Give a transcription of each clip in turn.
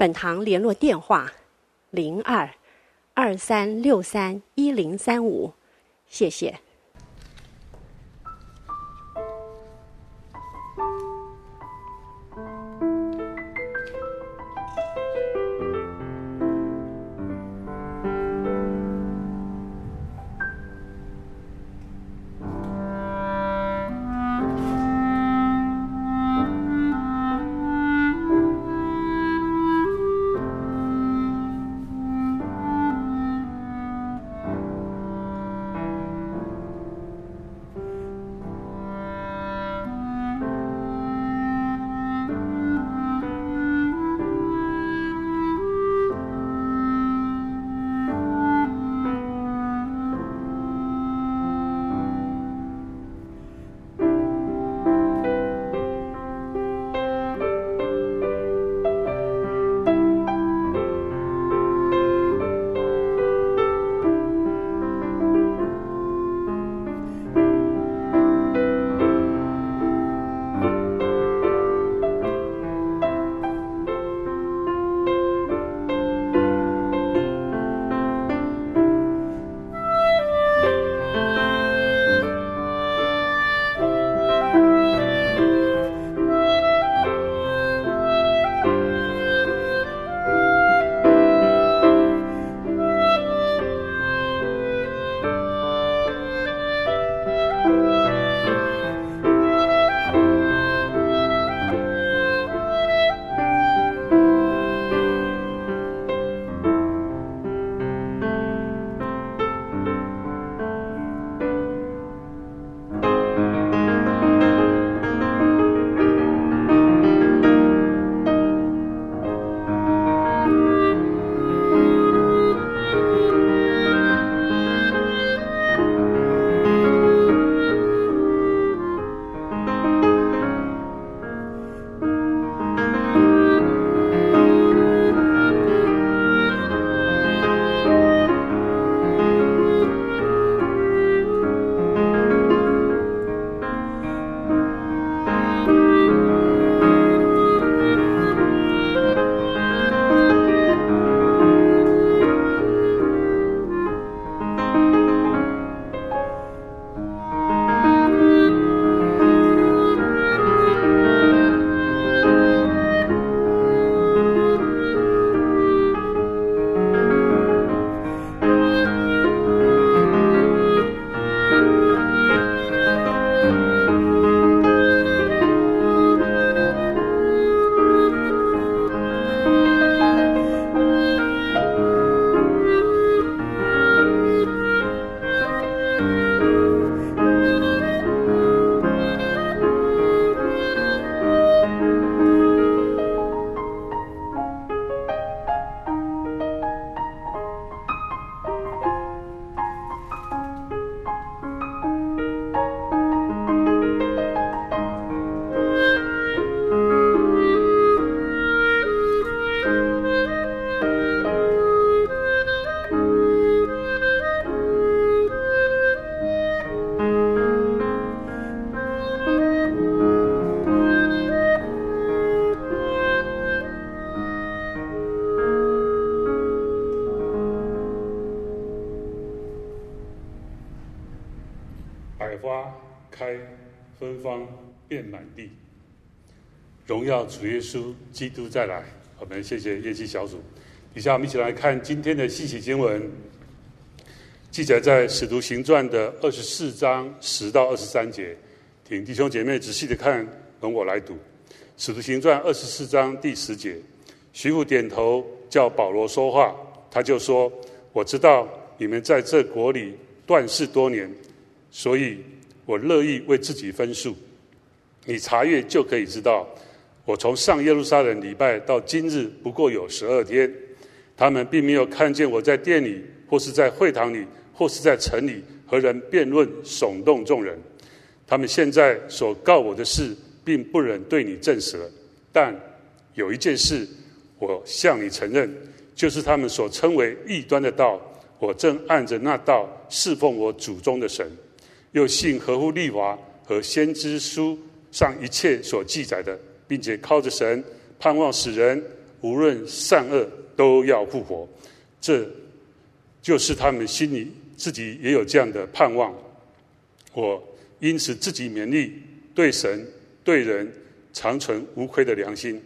本堂联络电话：零二二三六三一零三五，谢谢。荣耀主耶稣基督再来，我们谢谢乐器小组。底下我们一起来看今天的信息经文，记载在《使徒行传》的二十四章十到二十三节。请弟兄姐妹仔细的看，容我来读《使徒行传》二十四章第十节。徐福点头叫保罗说话，他就说：“我知道你们在这国里断事多年，所以我乐意为自己分数。你查阅就可以知道。”我从上耶路撒冷礼拜到今日不过有十二天，他们并没有看见我在殿里，或是在会堂里，或是在城里和人辩论，耸动众人。他们现在所告我的事，并不忍对你证实了。但有一件事，我向你承认，就是他们所称为异端的道，我正按着那道侍奉我祖宗的神，又信合乎律法和先知书上一切所记载的，并且靠着神盼望使人无论善恶都要复活。这就是他们心里自己也有这样的盼望。我。因此，自己勉励，对神、对人，常存无亏的良心。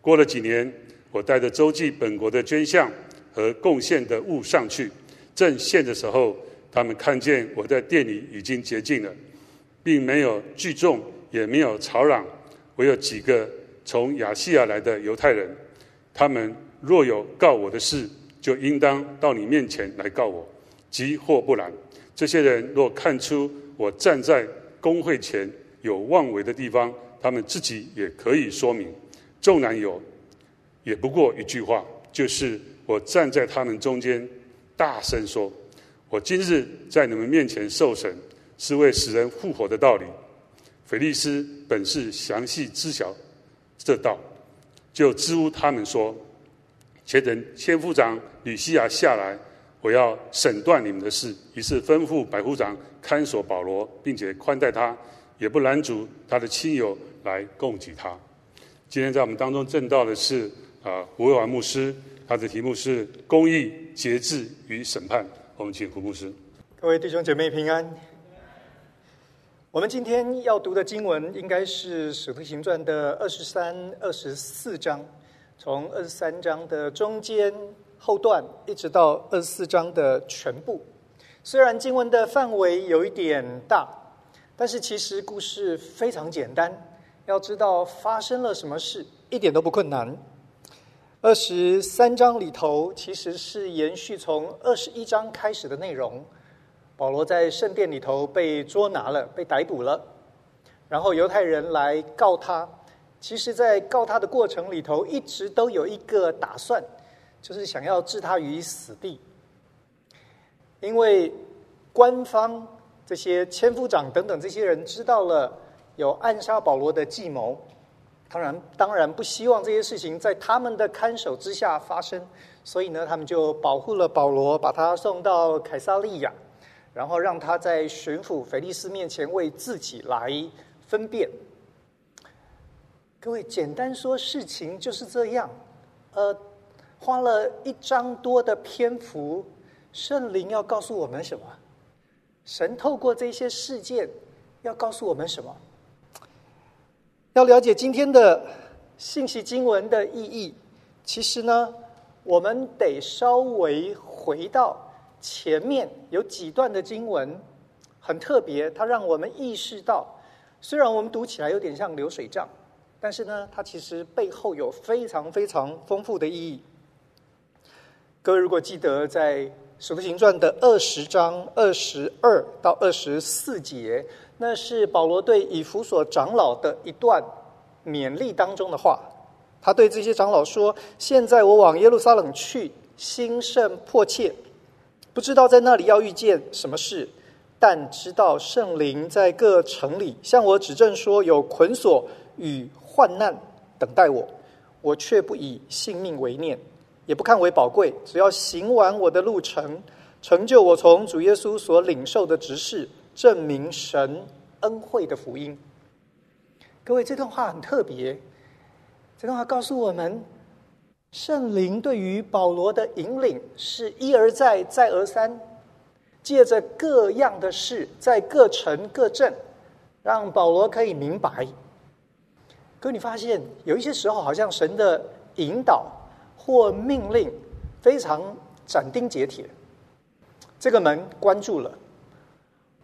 过了几年，我带着周济本国的捐项和贡献的物上去，正献的时候，他们看见我在殿里已经洁净了，并没有聚众，也没有吵嚷。我有几个从亚细亚来的犹太人，他们若有告我的事，就应当到你面前来告我，即或不然，这些人若看出。我站在公会前有妄为的地方，他们自己也可以说明。纵然有，也不过一句话，就是我站在他们中间，大声说：“我今日在你们面前受审，是为使人复活的道理。”菲利斯本是详细知晓这道，就支吾他们说：“且等千夫长吕西亚下来。”我要审断你们的事，于是吩咐百夫长看守保罗，并且宽待他，也不拦阻他的亲友来供给他。今天在我们当中证道的是啊胡卫完牧师，他的题目是“公义、节制与审判”。我们请胡牧师。各位弟兄姐妹平安。我们今天要读的经文应该是《使徒行传》的二十三、二十四章，从二十三章的中间。后段一直到二十四章的全部，虽然经文的范围有一点大，但是其实故事非常简单。要知道发生了什么事，一点都不困难。二十三章里头其实是延续从二十一章开始的内容。保罗在圣殿里头被捉拿了，被逮捕了，然后犹太人来告他。其实，在告他的过程里头，一直都有一个打算。就是想要置他于死地，因为官方这些千夫长等等这些人知道了有暗杀保罗的计谋，当然当然不希望这些事情在他们的看守之下发生，所以呢，他们就保护了保罗，把他送到凯撒利亚，然后让他在巡抚腓力斯面前为自己来分辨。各位，简单说，事情就是这样，呃。花了一章多的篇幅，圣灵要告诉我们什么？神透过这些事件要告诉我们什么？要了解今天的信息经文的意义，其实呢，我们得稍微回到前面有几段的经文，很特别，它让我们意识到，虽然我们读起来有点像流水账，但是呢，它其实背后有非常非常丰富的意义。各位如果记得，在《使徒行传》的二十章二十二到二十四节，那是保罗对以弗所长老的一段勉励当中的话。他对这些长老说：“现在我往耶路撒冷去，心甚迫切，不知道在那里要遇见什么事，但知道圣灵在各城里向我指证说，有捆锁与患难等待我，我却不以性命为念。”也不看为宝贵，只要行完我的路程，成就我从主耶稣所领受的职事，证明神恩惠的福音。各位，这段话很特别。这段话告诉我们，圣灵对于保罗的引领是一而再、再而三，借着各样的事，在各城各镇，让保罗可以明白。可你发现，有一些时候，好像神的引导。或命令非常斩钉截铁，这个门关住了，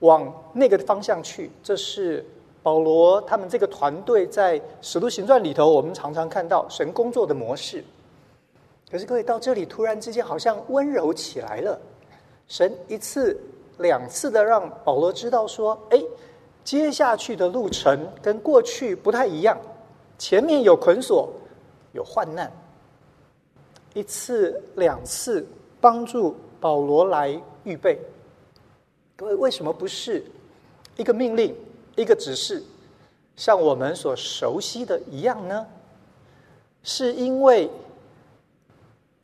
往那个方向去。这是保罗他们这个团队在《使徒行传》里头，我们常常看到神工作的模式。可是各位到这里，突然之间好像温柔起来了。神一次、两次的让保罗知道说：“哎，接下去的路程跟过去不太一样，前面有捆锁，有患难，一次两次帮助保罗来预备。各位，为什么不是一个命令、一个指示，像我们所熟悉的一样呢？是因为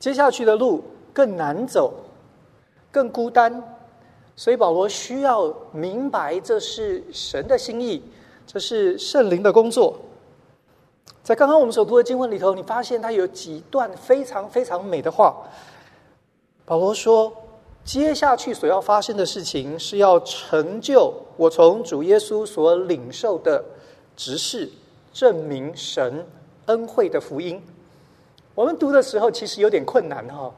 接下去的路更难走，更孤单，所以保罗需要明白这是神的心意，这是圣灵的工作。在刚刚我们所读的经文里头，你发现他有几段非常非常美的话。保罗说：“接下去所要发生的事情，是要成就我从主耶稣所领受的职事，证明神。”恩惠的福音，我们读的时候其实有点困难哈、哦。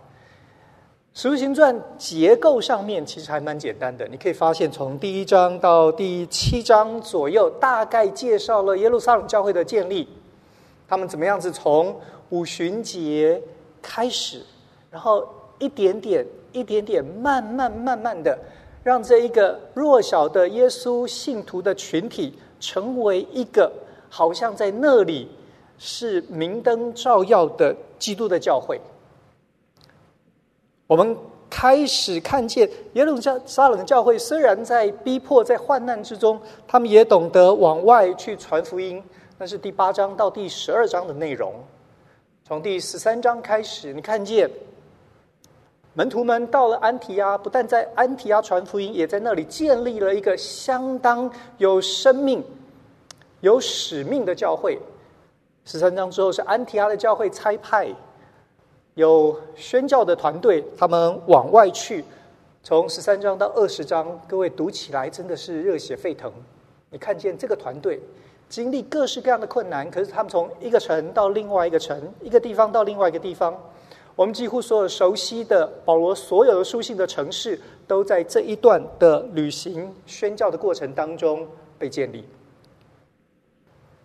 使徒行传结构上面其实还蛮简单的，你可以发现从第一章到第七章左右，大概介绍了耶路撒冷教会的建立，他们怎么样子从五旬节开始，然后一点点、一点点，慢慢、慢慢的，让这一个弱小的耶稣信徒的群体，成为一个好像在那里。是明灯照耀的基督的教会。我们开始看见耶路撒撒冷教会，虽然在逼迫、在患难之中，他们也懂得往外去传福音。那是第八章到第十二章的内容。从第十三章开始，你看见门徒们到了安提阿，不但在安提阿传福音，也在那里建立了一个相当有生命、有使命的教会。十三章之后是安提阿的教会差派有宣教的团队，他们往外去。从十三章到二十章，各位读起来真的是热血沸腾。你看见这个团队经历各式各样的困难，可是他们从一个城到另外一个城，一个地方到另外一个地方。我们几乎所有熟悉的保罗所有的书信的城市，都在这一段的旅行宣教的过程当中被建立。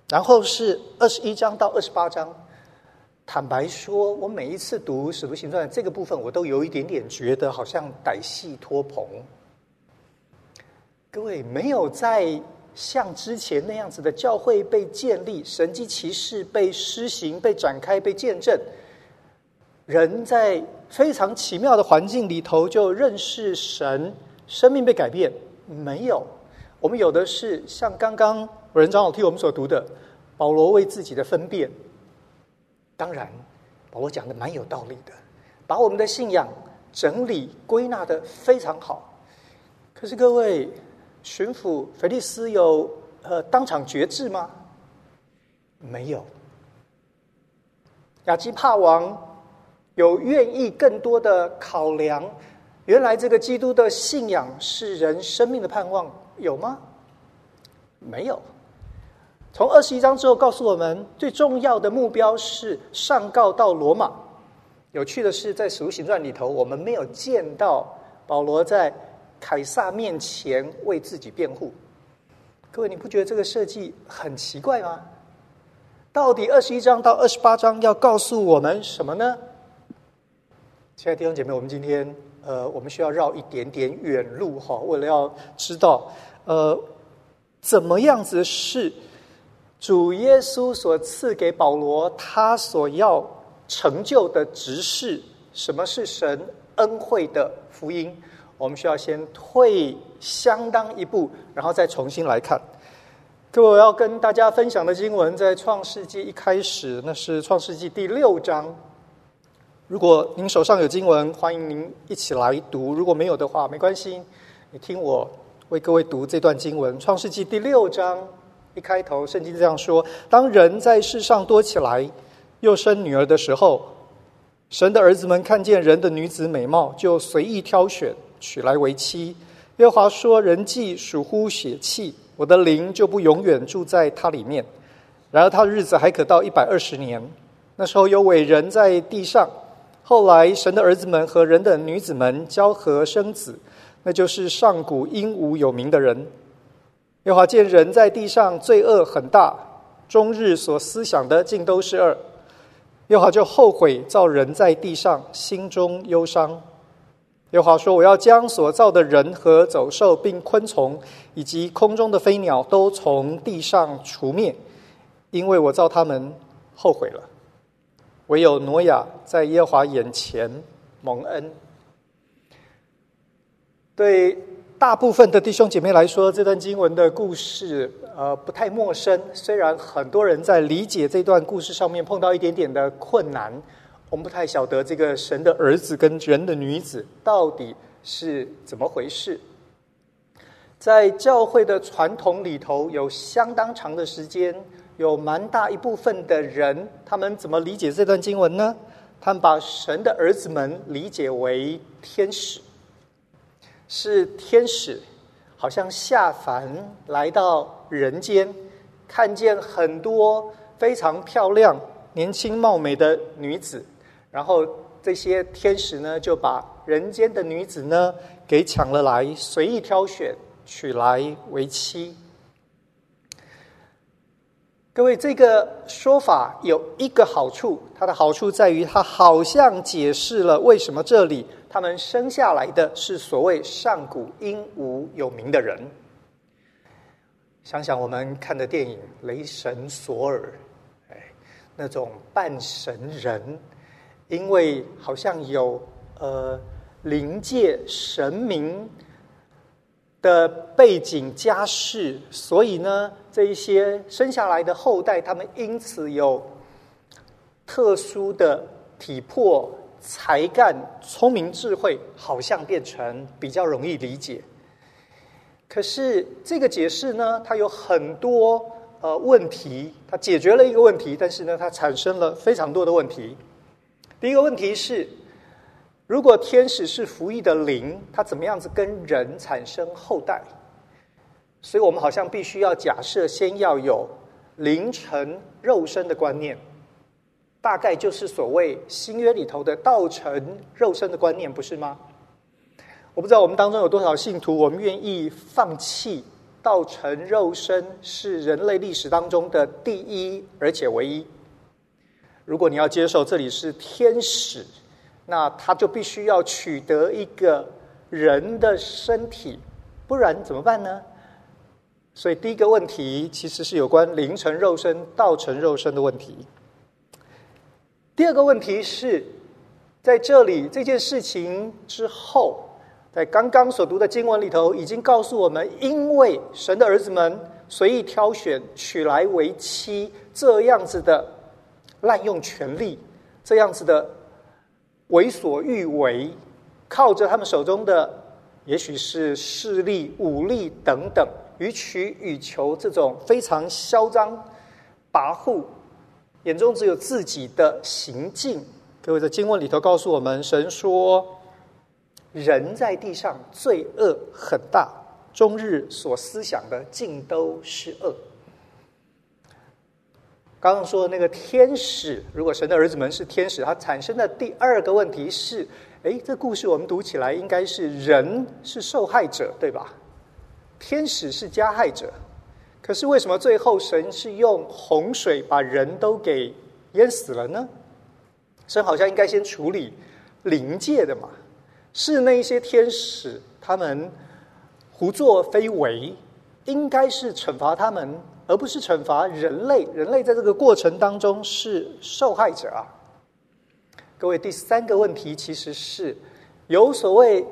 然后是二十一章到二十八章，坦白说，我每一次读《使徒行传》这个部分，我都有一点点觉得好像歹戏拖棚。各位，没有在像之前那样子的教会被建立、神迹奇事被施行、被展开、被见证，人在非常奇妙的环境里头就认识神，生命被改变，没有。我们有的是像刚刚。有人长老替我们所读的，保罗为自己的分辨。当然，保罗讲的蛮有道理的，把我们的信仰整理归纳的非常好。可是各位，巡抚腓力斯有呃当场决志吗？没有。亚基帕王有愿意更多的考量，原来这个基督的信仰是人生命的盼望，有吗？没有。从二十一章之后，告诉我们最重要的目标是上告到罗马。有趣的是，在《使徒行传》里头，我们没有见到保罗在凯撒面前为自己辩护。各位，你不觉得这个设计很奇怪吗？到底二十一章到二十八章要告诉我们什么呢？亲爱的弟兄姐妹，我们今天呃，我们需要绕一点点远路哈，为了要知道呃，怎么样子是。主耶稣所赐给保罗，他所要成就的职事，什么是神恩惠的福音？我们需要先退相当一步，然后再重新来看。各位，我要跟大家分享的经文在创世纪一开始，那是创世纪第六章。如果您手上有经文，欢迎您一起来读；如果没有的话，没关系，你听我为各位读这段经文。创世纪第六章。一开头，圣经这样说：当人在世上多起来，又生女儿的时候，神的儿子们看见人的女子美貌，就随意挑选，娶来为妻。耶和华说：人既属乎血气，我的灵就不永远住在他里面。然而他的日子还可到一百二十年。那时候有伟人在地上。后来神的儿子们和人的女子们交合生子，那就是上古英武有名的人。耶和华见人在地上罪恶很大，终日所思想的尽都是恶。耶和华就后悔造人在地上，心中忧伤。耶和华说：“我要将所造的人和走兽，并昆虫，以及空中的飞鸟，都从地上除灭，因为我造他们后悔了。唯有挪亚在耶和华眼前蒙恩。对大部分的弟兄姐妹来说，这段经文的故事呃不太陌生。虽然很多人在理解这段故事上面碰到一点点的困难，我们不太晓得这个神的儿子跟人的女子到底是怎么回事。在教会的传统里头，有相当长的时间。有蛮大一部分的人，他们怎么理解这段经文呢？他们把神的儿子们理解为天使，是天使，好像下凡来到人间，看见很多非常漂亮、年轻貌美的女子，然后这些天使呢，就把人间的女子呢给抢了来，随意挑选，娶来为妻。各位，这个说法有一个好处，它的好处在于，它好像解释了为什么这里他们生下来的是所谓上古英武有名的人。想想我们看的电影《雷神索尔》，哎，那种半神人，因为好像有呃灵界神明的背景家世，所以呢，这一些生下来的后代，他们因此有特殊的体魄、才干、聪明智慧，好像变成比较容易理解。可是这个解释呢，它有很多呃问题，它解决了一个问题，但是呢，它产生了非常多的问题。第一个问题是。如果天使是服役的灵，它怎么样子跟人产生后代？所以我们好像必须要假设，先要有灵成肉身的观念，大概就是所谓新约里头的道成肉身的观念，不是吗？我不知道我们当中有多少信徒，我们愿意放弃道成肉身是人类历史当中的第一而且唯一。如果你要接受这里是天使。那他就必须要取得一个人的身体，不然怎么办呢？所以第一个问题其实是有关灵成肉身、道成肉身的问题。第二个问题是，在这里这件事情之后，在刚刚所读的经文里头，已经告诉我们，因为神的儿子们随意挑选娶来为妻，这样子的滥用权力，这样子的。为所欲为，靠着他们手中的，也许是势力、武力等等，予取予求，这种非常嚣张、跋扈，眼中只有自己的行径。各位在经文里头告诉我们，神说，人在地上罪恶很大，终日所思想的尽都是恶。刚刚说的那个天使，如果神的儿子们是天使，它产生的第二个问题是：哎，这故事我们读起来应该是人是受害者，对吧？天使是加害者，可是为什么最后神是用洪水把人都给淹死了呢？神好像应该先处理灵界的嘛，是那一些天使他们胡作非为，应该是惩罚他们。而不是惩罚人类，人类在这个过程当中是受害者啊！各位，第三个问题其实是有所谓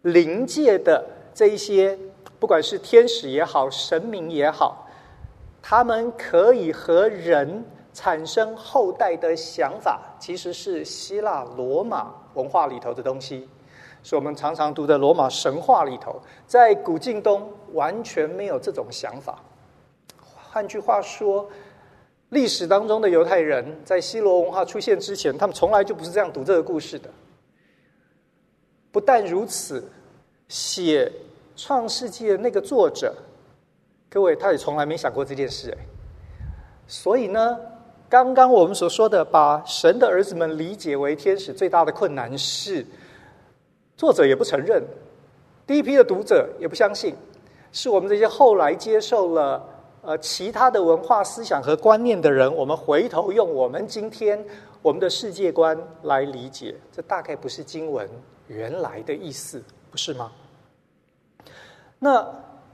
灵界的这一些，不管是天使也好，神明也好，他们可以和人产生后代的想法，其实是希腊罗马文化里头的东西，是我们常常读的罗马神话里头，在古近东完全没有这种想法。换句话说，历史当中的犹太人在希罗文化出现之前，他们从来就不是这样读这个故事的。不但如此，写《创世纪》的那个作者，各位他也从来没想过这件事。哎，所以呢，刚刚我们所说的把神的儿子们理解为天使，最大的困难是，作者也不承认，第一批的读者也不相信，是我们这些后来接受了。呃，其他的文化思想和观念的人，我们回头用我们今天我们的世界观来理解，这大概不是经文原来的意思，不是吗？那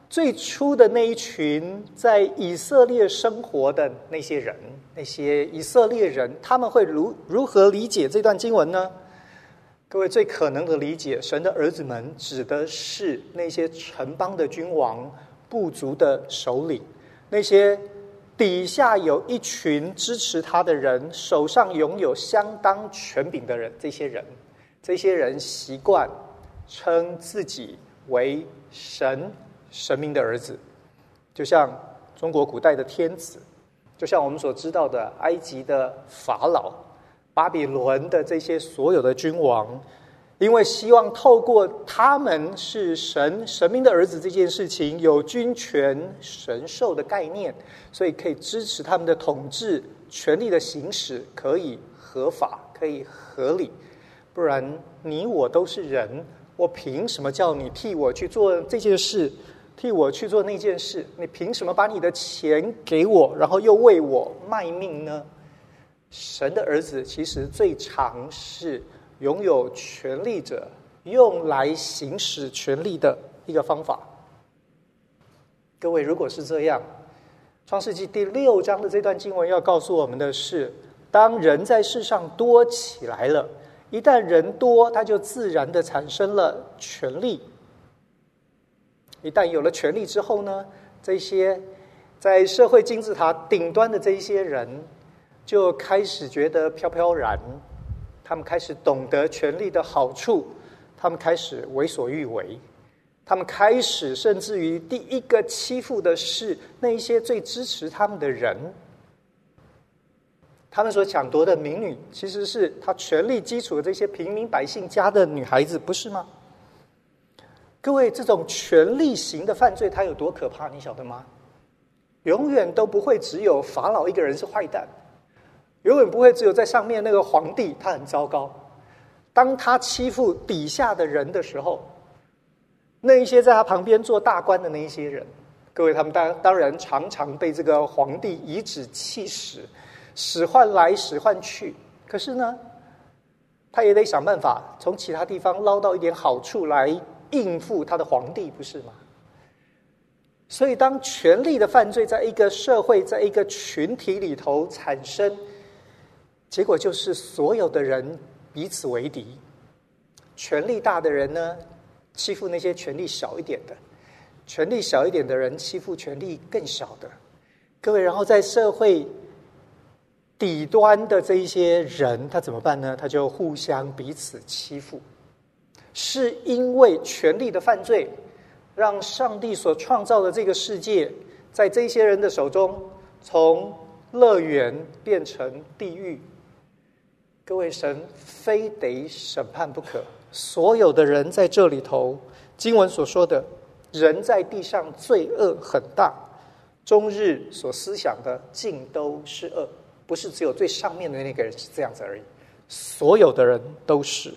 最初的那一群在以色列生活的那些人，那些以色列人，他们会如如何理解这段经文呢？各位最可能的理解，神的儿子们指的是那些城邦的君王、部族的首领，那些底下有一群支持他的人，手上拥有相当权柄的人。这些人，这些人习惯称自己为神。神明的儿子，就像中国古代的天子，就像我们所知道的埃及的法老、巴比伦的这些所有的君王，因为希望透过他们是神神明的儿子这件事情，有君权神授的概念，所以可以支持他们的统治权力的行使可以合法，可以合理。不然你我都是人，我凭什么叫你替我去做这件事？替我去做那件事，你凭什么把你的钱给我，然后又为我卖命呢？神的儿子其实最常是拥有权力者用来行使权力的一个方法。各位，如果是这样，《创世纪》第六章的这段经文要告诉我们的是：当人在世上多起来了，一旦人多，他就自然的产生了权力。一旦有了权力之后呢，这些在社会金字塔顶端的这一些人，就开始觉得飘飘然，他们开始懂得权力的好处，他们开始为所欲为，他们开始甚至于第一个欺负的是那一些最支持他们的人，他们所抢夺的民女，其实是他权力基础的这些平民百姓家的女孩子，不是吗？各位，这种权力型的犯罪，它有多可怕？你晓得吗？永远都不会只有法老一个人是坏蛋，永远不会只有在上面那个皇帝他很糟糕。当他欺负底下的人的时候，那一些在他旁边做大官的那一些人，各位，他们当当然常常被这个皇帝颐指气使，使唤来使唤去。可是呢，他也得想办法从其他地方捞到一点好处来。应付他的皇帝，不是吗？所以，当权力的犯罪在一个社会、在一个群体里头产生，结果就是所有的人彼此为敌。权力大的人呢，欺负那些权力小一点的；权力小一点的人欺负权力更小的。各位，然后在社会底端的这一些人，他怎么办呢？他就互相彼此欺负。是因为权力的犯罪，让上帝所创造的这个世界，在这些人的手中，从乐园变成地狱。各位，神非得审判不可。所有的人在这里头，经文所说的，人在地上罪恶很大，终日所思想的尽都是恶，不是只有最上面的那个人是这样子而已，所有的人都是。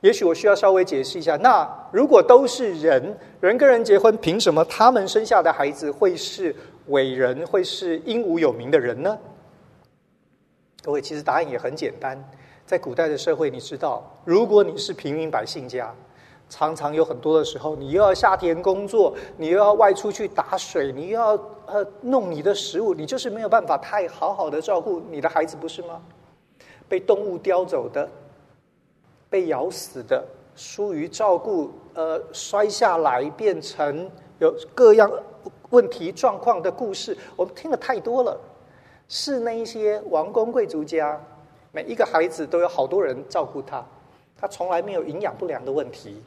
也许我需要稍微解释一下，那如果都是人，人跟人结婚，凭什么他们生下的孩子会是伟人，会是英武有名的人呢？各位，其实答案也很简单，在古代的社会，你知道，如果你是平民百姓家，常常有很多的时候，你又要下田工作，你又要外出去打水，你又要呃弄你的食物，你就是没有办法太好好的照顾你的孩子，不是吗？被动物叼走的。被咬死的，疏于照顾，呃，摔下来变成有各样问题状况的故事，我们听了太多了。是那一些王公贵族家，每一个孩子都有好多人照顾他，他从来没有营养不良的问题，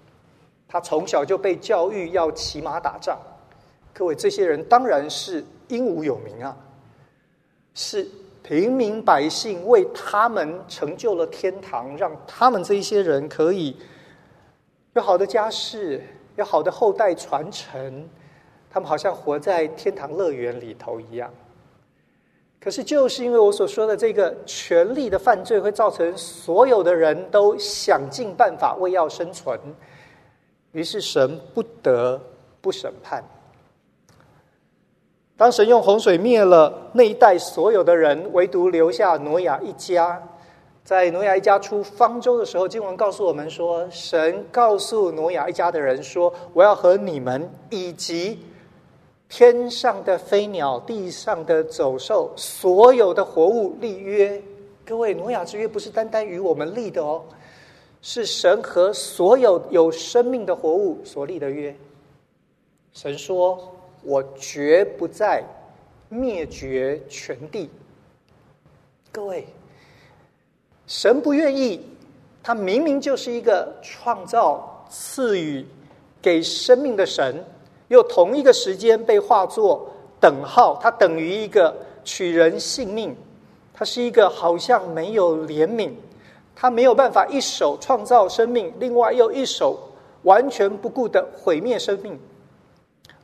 他从小就被教育要骑马打仗。各位，这些人当然是英武有名啊，是。平民百姓为他们成就了天堂，让他们这一些人可以有好的家世，有好的后代传承，他们好像活在天堂乐园里头一样。可是，就是因为我所说的这个权力的犯罪，会造成所有的人都想尽办法为要生存，于是神不得不审判。当神用洪水灭了那一代所有的人，唯独留下挪亚一家，在挪亚一家出方舟的时候，经文告诉我们说，神告诉挪亚一家的人说：“我要和你们以及天上的飞鸟、地上的走兽、所有的活物立约。”各位，挪亚之约不是单单与我们立的哦，是神和所有有生命的活物所立的约。神说：“我绝不再灭绝全地。”各位。神不愿意，他明明就是一个创造、赐予、给生命的神，又同一个时间被画作等号，他等于一个取人性命，他是一个好像没有怜悯，他没有办法一手创造生命，另外又一手完全不顾的毁灭生命。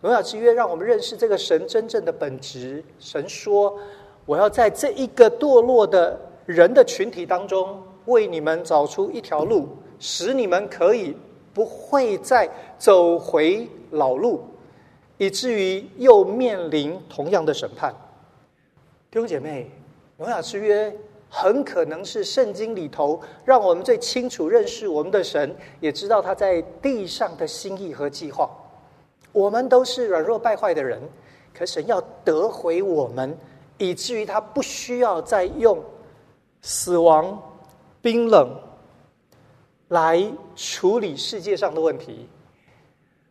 荣耀之约让我们认识这个神真正的本质。神说：“我要在这一个堕落的。”人的群体当中，为你们找出一条路，使你们可以不会再走回老路，以至于又面临同样的审判。弟兄姐妹，荣耀之约很可能是圣经里头让我们最清楚认识我们的神，也知道他在地上的心意和计划。我们都是软弱败坏的人，可神要得回我们，以至于他不需要再用。死亡、冰冷，来处理世界上的问题。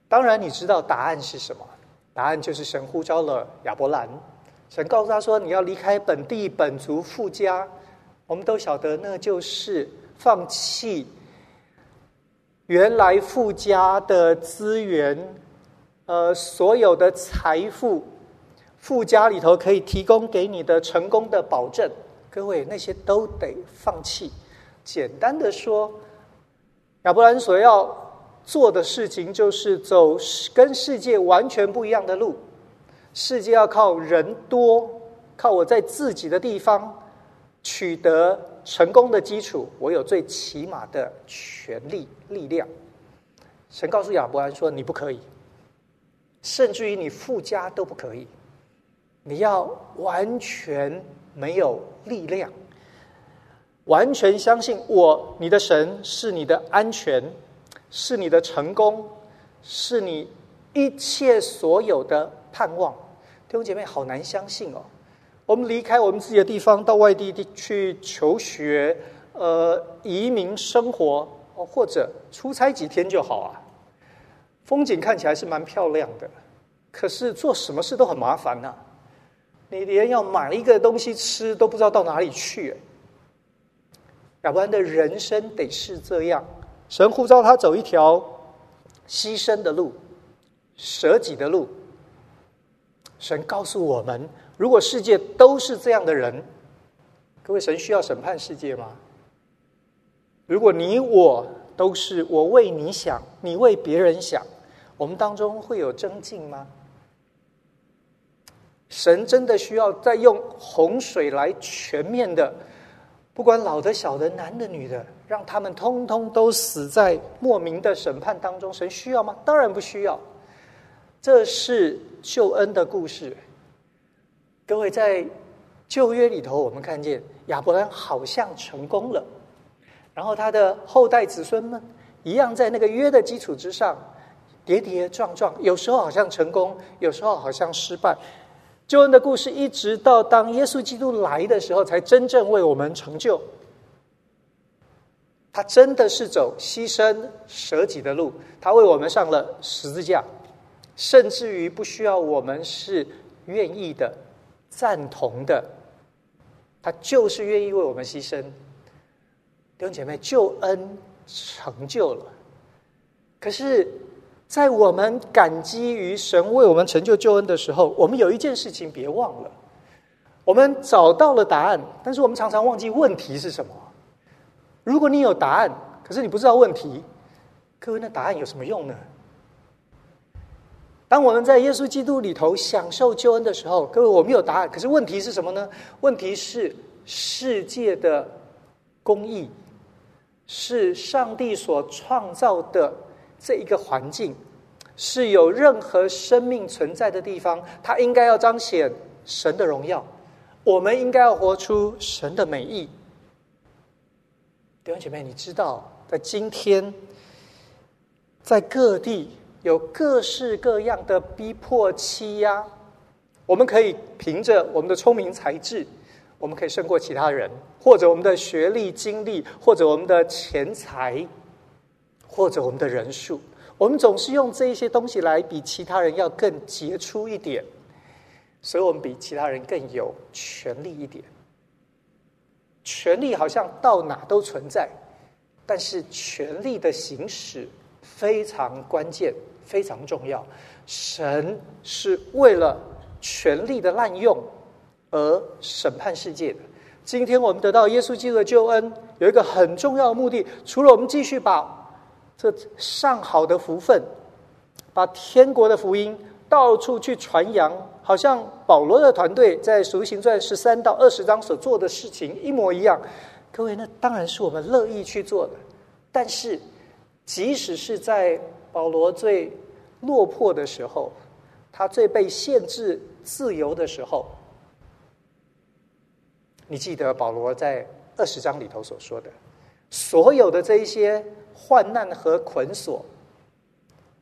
当然，你知道答案是什么？答案就是神呼召了亚伯兰。神告诉他说：“你要离开本地、本族、父家。”我们都晓得，那就是放弃原来父家的资源，呃，所有的财富，父家里头可以提供给你的成功的保证。各位，那些都得放弃。简单的说，亚伯兰所要做的事情，就是走跟世界完全不一样的路。世界要靠人多，靠我在自己的地方取得成功的基础，我有最起码的权力力量。神告诉亚伯兰说：“你不可以，甚至于你父家都不可以。你要完全。”没有力量，完全相信我，你的神是你的安全，是你的成功，是你一切所有的盼望。弟兄姐妹，好难相信哦！我们离开我们自己的地方，到外地去求学，呃，移民生活，或者出差几天就好啊。风景看起来是蛮漂亮的，可是做什么事都很麻烦呐、啊。你连要买一个东西吃都不知道到哪里去，亚伯兰的人生得是这样。神呼召他走一条牺牲的路、舍己的路。神告诉我们，如果世界都是这样的人，各位，神需要审判世界吗？如果你我都是我为你想，你为别人想，我们当中会有争竞吗？神真的需要再用洪水来全面的，不管老的、小的、男的、女的，让他们通通都死在莫名的审判当中。神需要吗？当然不需要。这是救恩的故事。各位，在旧约里头，我们看见亚伯兰好像成功了，然后他的后代子孙们一样在那个约的基础之上跌跌撞撞，有时候好像成功，有时候好像失败。救恩的故事，一直到当耶稣基督来的时候，才真正为我们成就。他真的是走牺牲舍己的路，他为我们上了十字架，甚至于不需要我们是愿意的、赞同的，他就是愿意为我们牺牲。弟兄姐妹，救恩成就了，可是。在我们感激于神为我们成就救恩的时候，我们有一件事情别忘了：我们找到了答案，但是我们常常忘记问题是什么。如果你有答案，可是你不知道问题，各位，那答案有什么用呢？当我们在耶稣基督里头享受救恩的时候，各位，我们有答案，可是问题是什么呢？问题是世界的公义，是上帝所创造的。这一个环境是有任何生命存在的地方，它应该要彰显神的荣耀。我们应该要活出神的美意。弟兄姐妹，你知道，在今天，在各地有各式各样的逼迫欺压，我们可以凭着我们的聪明才智，我们可以胜过其他人，或者我们的学历、经历，或者我们的钱财，或者我们的人数，我们总是用这一些东西来比其他人要更杰出一点，所以我们比其他人更有权力一点。权力好像到哪都存在，但是权力的行使非常关键、非常重要。神是为了权力的滥用而审判世界的。今天我们得到耶稣基督的救恩，有一个很重要的目的，除了我们继续把这上好的福分，把天国的福音到处去传扬。好像保罗的团队在《使徒行传》十三到二十章所做的事情一模一样，各位，那当然是我们乐意去做的。但是，即使是在保罗最落魄的时候，他最被限制自由的时候，你记得保罗在二十章里头所说的，所有的这一些患难和捆锁，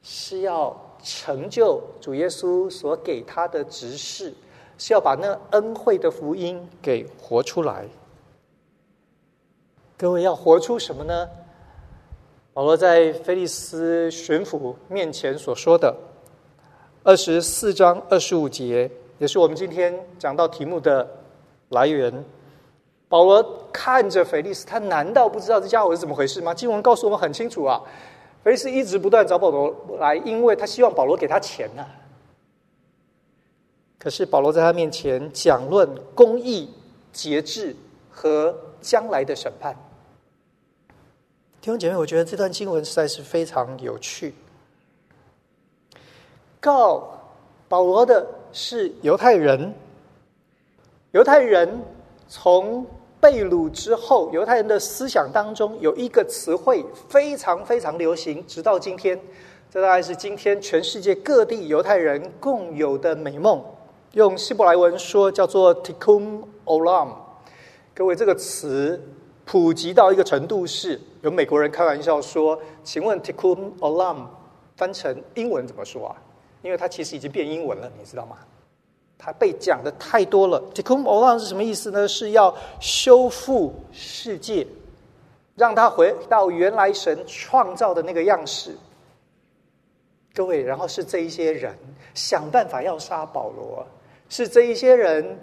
是要。成就主耶稣所给他的职事，是要把那恩惠的福音给活出来。各位要活出什么呢？保罗在菲利斯巡抚面前所说的二十四章二十五节，也是我们今天讲到题目的来源。保罗看着菲利斯，他难道不知道这家伙是怎么回事吗？经文告诉我们很清楚啊。菲利斯一直不断找保罗来，因为他希望保罗给他钱呢、可是保罗在他面前讲论公义、节制和将来的审判。弟兄姐妹，我觉得这段经文实在是非常有趣。告保罗的是犹太人，犹太人从。被掳之后，犹太人的思想当中有一个词汇非常非常流行，直到今天。这大概是今天全世界各地犹太人共有的美梦。用希伯来文说，叫做 Tikkun Olam。各位，这个词普及到一个程度，是有美国人开玩笑说：“请问 Tikkun Olam 翻成英文怎么说啊？”因为它其实已经变英文了，你知道吗？它被讲的太多了。Tikkun Olam 是什么意思呢？是要修复世界，让它回到原来神创造的那个样式。各位，然后是这一些人想办法要杀保罗，是这一些人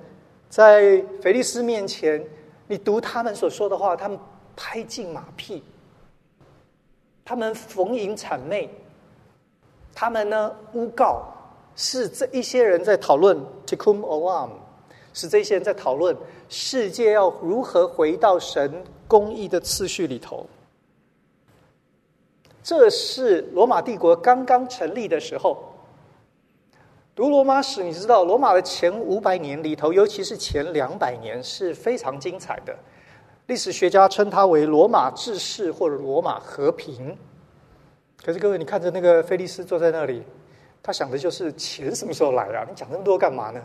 在腓利斯面前，你读他们所说的话，他们拍尽马屁，他们逢迎谄媚，他们呢诬告。是这一些人在讨论 Tikkun Olam，是这些人在讨论世界要如何回到神公义的次序里头。这是罗马帝国刚刚成立的时候。读罗马史，你知道罗马的前五百年里头，尤其是前两百年是非常精彩的。历史学家称它为罗马治世或者罗马和平。可是各位，你看着那个菲利斯坐在那里。他想的就是钱什么时候来啊？你讲那么多干嘛呢？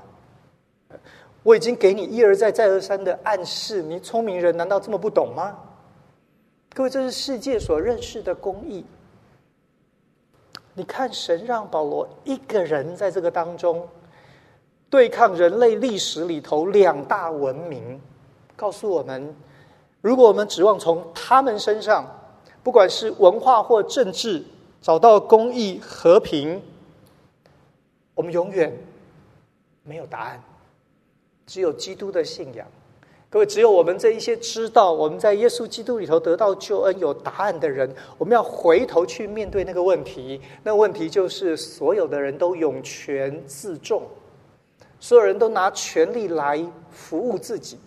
我已经给你一而再、再而三的暗示，你聪明人难道这么不懂吗？各位，这是世界所认识的公义。你看，神让保罗一个人在这个当中对抗人类历史里头两大文明，告诉我们：如果我们指望从他们身上，不管是文化或政治，找到公益、和平。我们永远没有答案，只有基督的信仰。各位，只有我们这一些知道我们在耶稣基督里头得到救恩、有答案的人，我们要回头去面对那个问题。那问题就是，所有的人都涌泉自重，所有人都拿权力来服务自己。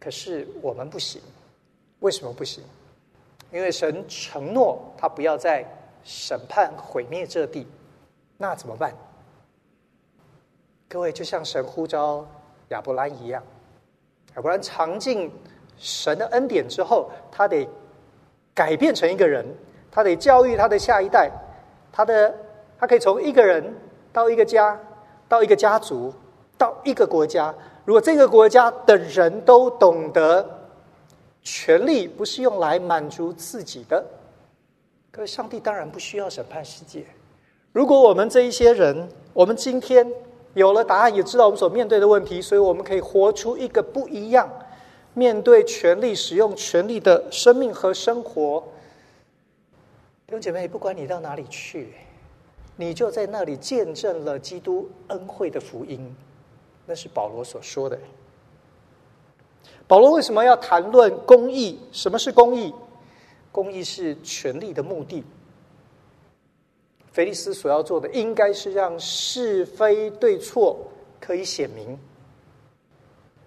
可是我们不行，为什么不行？因为神承诺他不要再审判毁灭这地。那怎么办？各位，就像神呼召亚伯兰一样，亚伯兰尝尽神的恩典之后，他得改变成一个人，他得教育他的下一代，他的他可以从一个人到一个家，到一个家族，到一个国家。如果这个国家的人都懂得权力不是用来满足自己的。各位上帝当然不需要审判世界。如果我们这一些人，我们今天有了答案，也知道我们所面对的问题，所以我们可以活出一个不一样面对权力、使用权力的生命和生活。弟兄姐妹，不管你到哪里去，你就在那里见证了基督恩惠的福音。那是保罗所说的。保罗为什么要谈论公义？什么是公义？公义是权力的目的。腓利斯所要做的，应该是让是非对错可以显明。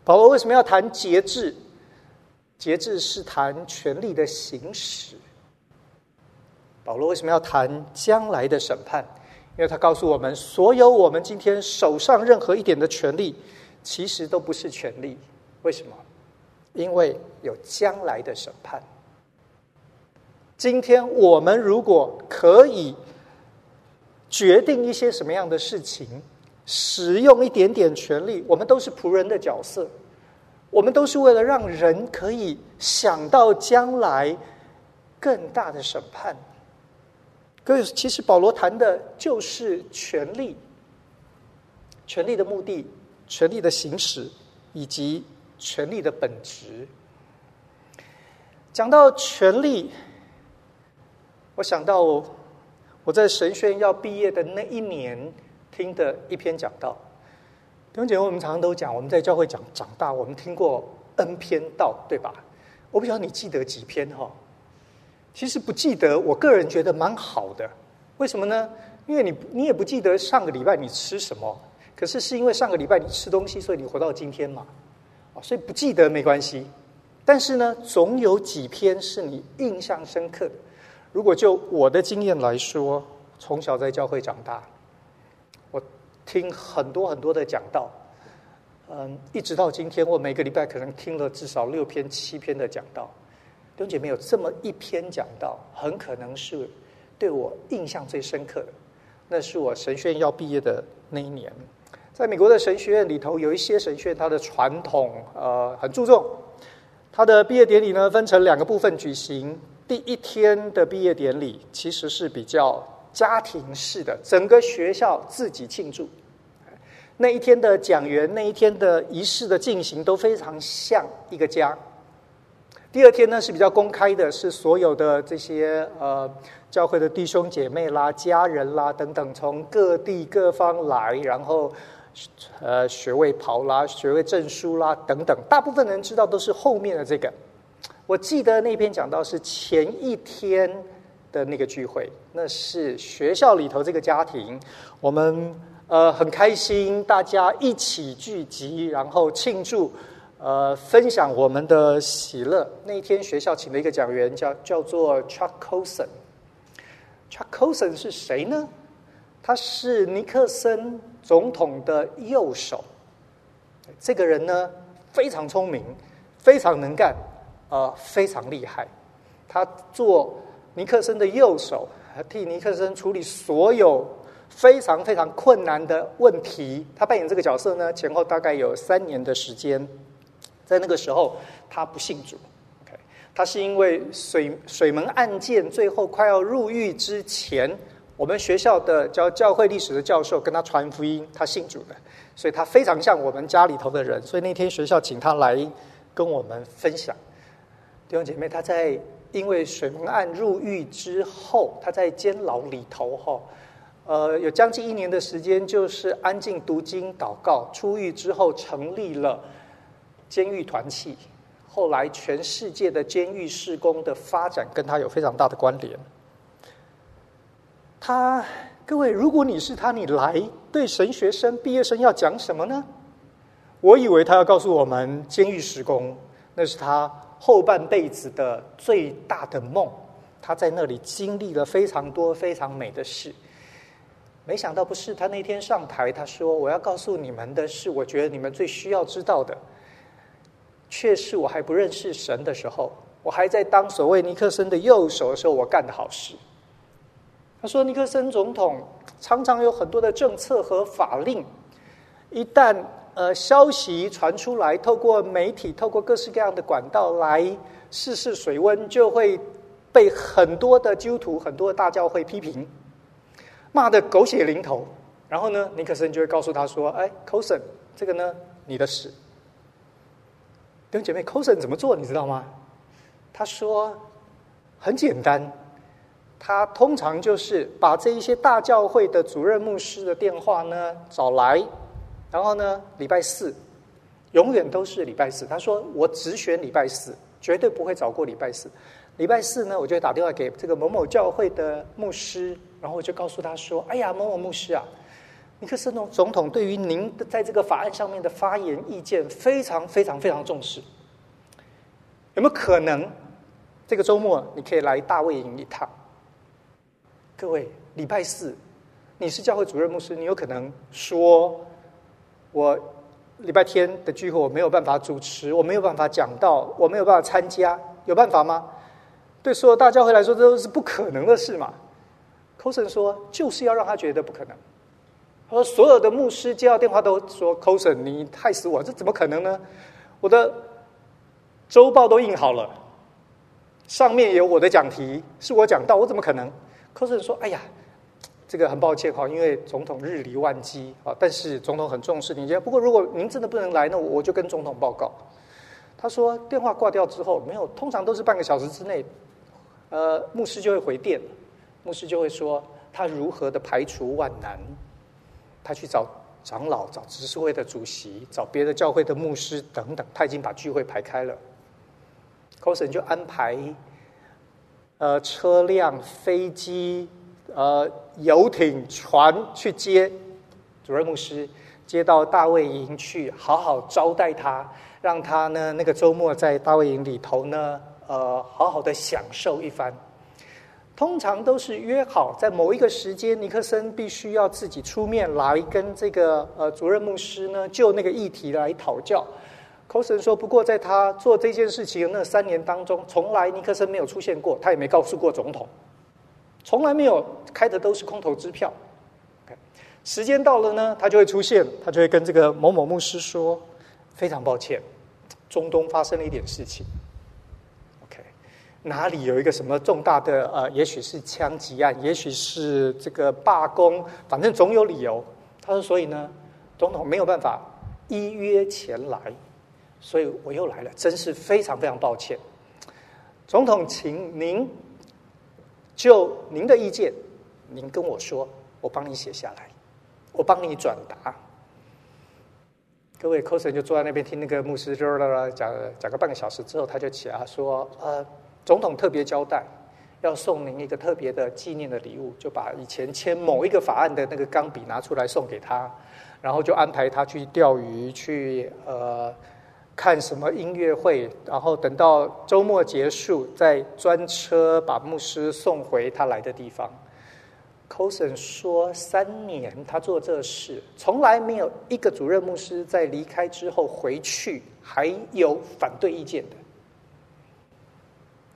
保罗为什么要谈节制？节制是谈权力的行使。保罗为什么要谈将来的审判？因为他告诉我们，所有我们今天手上任何一点的权利，其实都不是权利。为什么？因为有将来的审判。今天我们如果可以决定一些什么样的事情，使用一点点权利，我们都是仆人的角色，我们都是为了让人可以想到将来更大的审判。各位，其实保罗谈的就是权力，权力的目的，权力的行使，以及权力的本质。讲到权力。我想到我在神学院要毕业的那一年听的一篇讲道。弟兄姐妹，我们常常都讲，我们在教会讲长大，我们听过 N 篇道，对吧？我不知道你记得几篇哈？其实不记得，我个人觉得蛮好的。为什么呢？因为你你也不记得上个礼拜你吃什么，可是是因为上个礼拜你吃东西，所以你活到今天嘛。啊所以不记得没关系。但是呢，总有几篇是你印象深刻的。如果就我的经验来说，从小在教会长大，我听很多很多的讲道，嗯，一直到今天，我每个礼拜可能听了至少六篇、七篇的讲道。弟兄姐妹，有这么一篇讲到，很可能是对我印象最深刻的。那是我神学院要毕业的那一年，在美国的神学院里头，有一些神学院它的传统呃很注重，它的毕业典礼呢分成两个部分举行。第一天的毕业典礼其实是比较家庭式的，整个学校自己庆祝。那一天的讲员，那一天的仪式的进行都非常像一个家。第二天呢是比较公开的，是所有的这些呃教会的弟兄姐妹啦、家人啦等等，从各地各方来，然后呃学位袍啦、学位证书啦等等，大部分人知道都是后面的这个。我记得那篇讲到是前一天的那个聚会，那是学校里头这个家庭，我们呃很开心，大家一起聚集，然后庆祝，呃分享我们的喜乐。那一天学校请了一个讲员，叫叫做 Chuck Colson。Chuck Colson 是谁呢？他是尼克森总统的右手。这个人呢非常聪明，非常能干。呃，非常厉害。他做尼克森的右手，替尼克森处理所有非常非常困难的问题。他扮演这个角色呢，前后大概有三年的时间。在那个时候，他不信主。OK，他是因为水水门案件最后快要入狱之前，我们学校的教教会历史的教授跟他传福音，他信主的，所以他非常像我们家里头的人。所以那天学校请他来跟我们分享。弟兄姐妹，他在因为水门案入狱之后，他在监牢里头哈，呃，有将近一年的时间，就是安静读经祷告。出狱之后，成立了监狱团契。后来，全世界的监狱事工的发展跟他有非常大的关联。他，各位，如果你是他，你来对神学生、毕业生要讲什么呢？我以为他要告诉我们监狱事工，那是他。后半辈子的最大的梦，他在那里经历了非常多非常美的事。没想到不是他那天上台，他说：“我要告诉你们的是，我觉得你们最需要知道的，却是我还不认识神的时候，我还在当所谓尼克森的右手的时候，我干的好事。”他说：“尼克森总统常常有很多的政策和法令，一旦……”呃，消息传出来，透过媒体，透过各式各样的管道来试试水温，就会被很多的基督徒、很多的大教会批评，骂的狗血淋头。然后呢，尼克森就会告诉他说：“哎，coson，这个呢，你的事。”弟姐妹，Coulson 怎么做？你知道吗？他说：“很简单，他通常就是把这一些大教会的主任牧师的电话呢找来，然后呢，礼拜四永远都是礼拜四。他说我只选礼拜四，绝对不会找过礼拜四。礼拜四呢，我就打电话给这个某某教会的牧师，然后我就告诉他说：‘哎呀，某某牧师啊。’”尼克森总统对于您的在这个法案上面的发言意见非常非常非常重视，有没有可能这个周末你可以来大卫营一趟？各位，礼拜四你是教会主任牧师，你有可能说，我礼拜天的聚会我没有办法主持，我没有办法讲到，我没有办法参加，有办法吗？对所有大教会来说，这都是不可能的事嘛。c o s n 说，就是要让他觉得不可能。说所有的牧师接到电话都说 c o s o n 你害死我！这怎么可能呢？我的周报都印好了，上面有我的讲题，是我讲到，我怎么可能 c o s o n 说：“哎呀，这个很抱歉哈，因为总统日理万机啊，但是总统很重视您。不过如果您真的不能来，那我就跟总统报告。”他说：“电话挂掉之后，没有，通常都是半个小时之内，呃，牧师就会回电，牧师就会说他如何的排除万难。”他去找长老、找执事会的主席、找别的教会的牧师等等，他已经把聚会排开了。cos 就安排呃车辆、飞机、呃游艇、船去接主任牧师，接到大卫营去，好好招待他，让他呢那个周末在大卫营里头呢，呃好好的享受一番。通常都是约好在某一个时间，尼克森必须要自己出面来跟这个呃主任牧师呢就那个议题来讨教。coson 说，不过在他做这件事情的那三年当中，从来尼克森没有出现过，他也没告诉过总统，从来没有开的都是空头支票。OK，时间到了呢，他就会出现，他就会跟这个某某牧师说，非常抱歉，中东发生了一点事情。哪里有一个什么重大的呃，也许是枪击案，也许是这个罢工，反正总有理由。他说：“所以呢，总统没有办法依约前来，所以我又来了，真是非常非常抱歉。总统，请您就您的意见，您跟我说，我帮你写下来，我帮你转达。”各位 c o s 就坐在那边听那个牧师讲讲个半个小时之后，他就起来说：“呃。”总统特别交代，要送您一个特别的纪念的礼物，就把以前签某一个法案的那个钢笔拿出来送给他，然后就安排他去钓鱼，去呃看什么音乐会，然后等到周末结束，再专车把牧师送回他来的地方。Coulson 说，三年他做这事，从来没有一个主任牧师在离开之后回去还有反对意见的。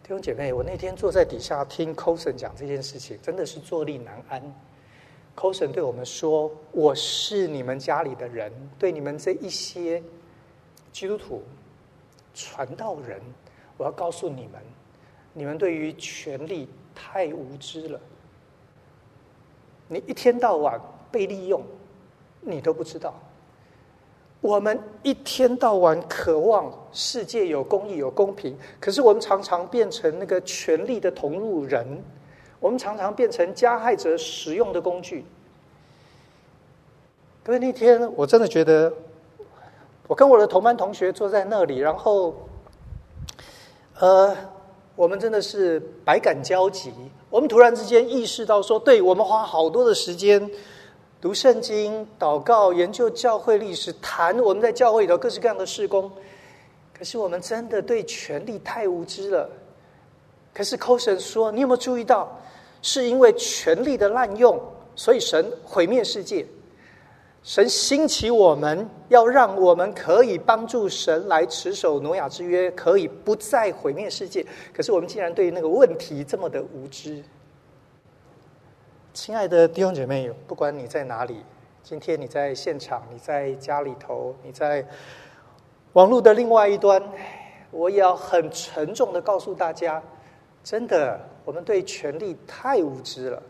弟兄姐妹，我那天坐在底下听 c o s o n 讲这件事情，真的是坐立难安。c o s o n 对我们说：“我是你们家里的人，对你们这一些基督徒、传道人，我要告诉你们，你们对于权力太无知了。你一天到晚被利用，你都不知道。”我们一天到晚渴望世界有公义、有公平，可是我们常常变成那个权力的同路人，我们常常变成加害者使用的工具。因为那天我真的觉得，我跟我的同班同学坐在那里，然后，呃，我们真的是百感交集。我们突然之间意识到说，对，我们花好多的时间。读圣经、祷告、研究教会历史、谈我们在教会里头各式各样的事工，可是我们真的对权力太无知了。可是 Coulson 说：“你有没有注意到，是因为权力的滥用，所以神毁灭世界？神兴起我们，要让我们可以帮助神来持守挪亚之约，可以不再毁灭世界。可是我们竟然对那个问题这么的无知。”亲爱的弟兄姐妹，不管你在哪里，今天你在现场，你在家里头，你在网络的另外一端，我也要很沉重的告诉大家，真的，我们对权力太无知了。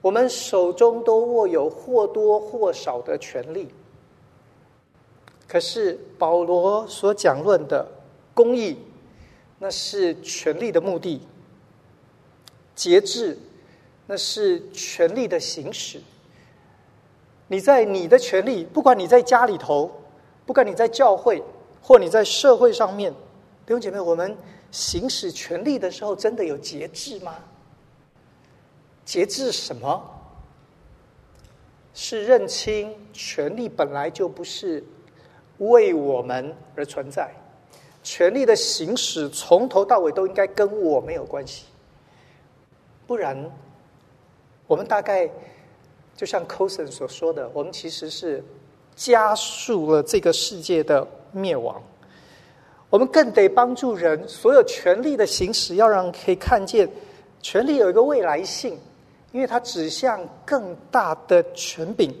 我们手中都握有或多或少的权力，可是保罗所讲论的公义，那是权力的目的；节制，那是权力的行使。你在你的权利，不管你在家里头，不管你在教会，或你在社会上面，弟兄姐妹，我们行使权利的时候，真的有节制吗？节制什么？是认清权力本来就不是为我们而存在，权力的行使从头到尾都应该跟我没有关系，不然，我们大概。就像 coson 所说的，我们其实是加速了这个世界的灭亡。我们更得帮助人，所有权力的行使，要让可以看见权力有一个未来性，因为它指向更大的权柄。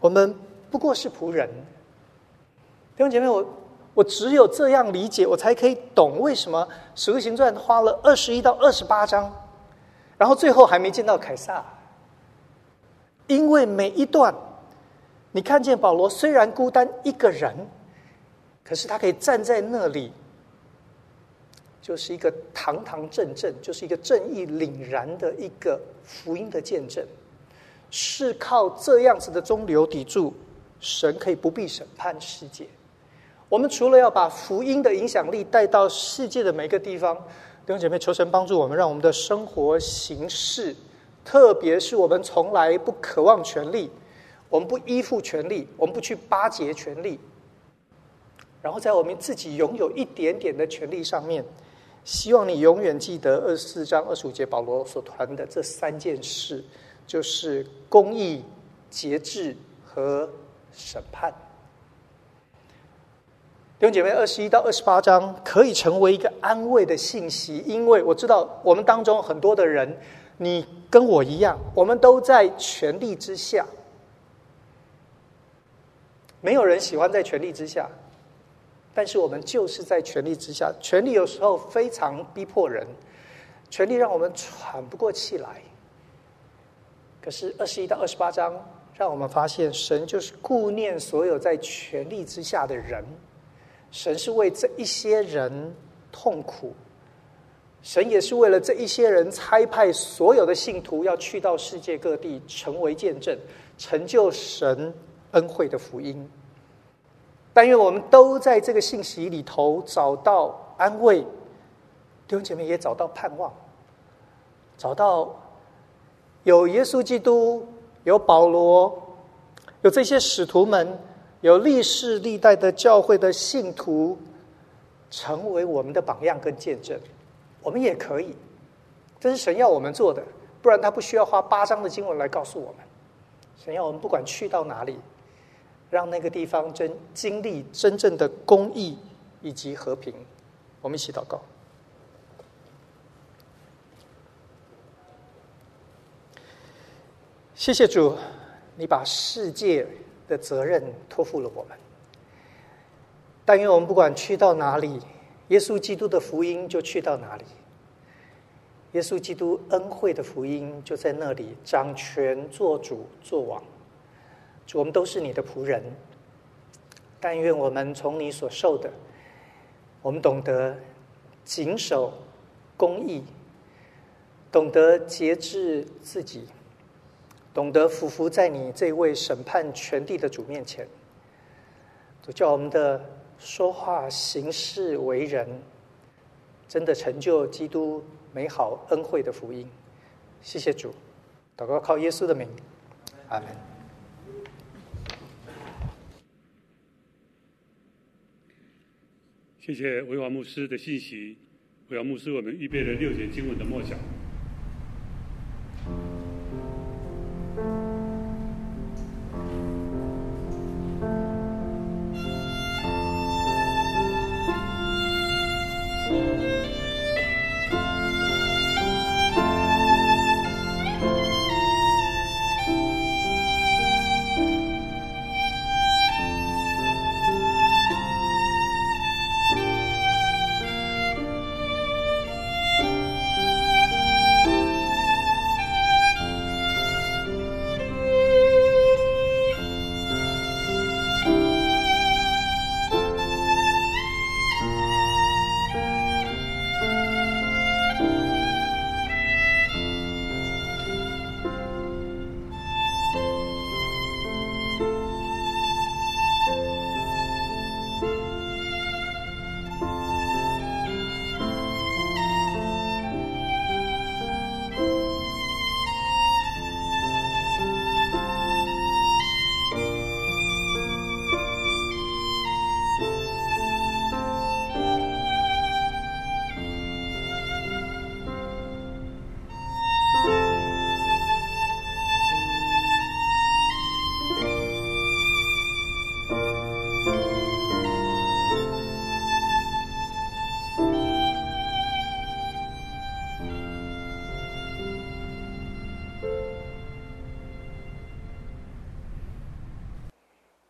我们不过是仆人。弟兄姐妹，我我只有这样理解，我才可以懂为什么《使徒行传》花了二十一到二十八章，然后最后还没见到凯撒。因为每一段，你看见保罗虽然孤单一个人，可是他可以站在那里，就是一个堂堂正正，就是一个正义凛然的一个福音的见证。是靠这样子的中流砥柱，神可以不必审判世界。我们除了要把福音的影响力带到世界的每个地方，弟兄姐妹，求神帮助我们，让我们的生活形式。特别是我们从来不渴望权力，我们不依附权力，我们不去巴结权力，然后在我们自己拥有一点点的权力上面，希望你永远记得二十四章二十五节保罗所谈的这三件事，就是公义、节制和审判。弟兄姐妹，二十一到二十八章可以成为一个安慰的信息，因为我知道我们当中很多的人。你跟我一样，我们都在权力之下。没有人喜欢在权力之下，但是我们就是在权力之下。权力有时候非常逼迫人，权力让我们喘不过气来。可是二十一到二十八章，让我们发现神就是顾念所有在权力之下的人，神是为这一些人痛苦。神也是为了这一些人，差派所有的信徒要去到世界各地，成为见证，成就神恩惠的福音。但愿我们都在这个信息里头找到安慰，弟兄姐妹也找到盼望，找到有耶稣基督，有保罗，有这些使徒们，有历世历代的教会的信徒，成为我们的榜样跟见证。我们也可以，这是神要我们做的，不然他不需要花八章的经文来告诉我们。神要我们不管去到哪里，让那个地方真经历真正的公义以及和平。我们一起祷告。谢谢主，你把世界的责任托付了我们。但愿我们不管去到哪里，耶稣基督的福音就去到哪里。耶稣基督恩惠的福音就在那里掌权做主做王，主，我们都是你的仆人。但愿我们从你所受的，我们懂得谨守公义，懂得节制自己，懂得俯伏在你这位审判全地的主面前，主叫我们的说话、行事、为人，真的成就基督。美好恩惠的福音，谢谢主，祷告靠耶稣的名，阿门。谢谢维华牧师的信息，维华牧师为我们预备了六节经文的默想。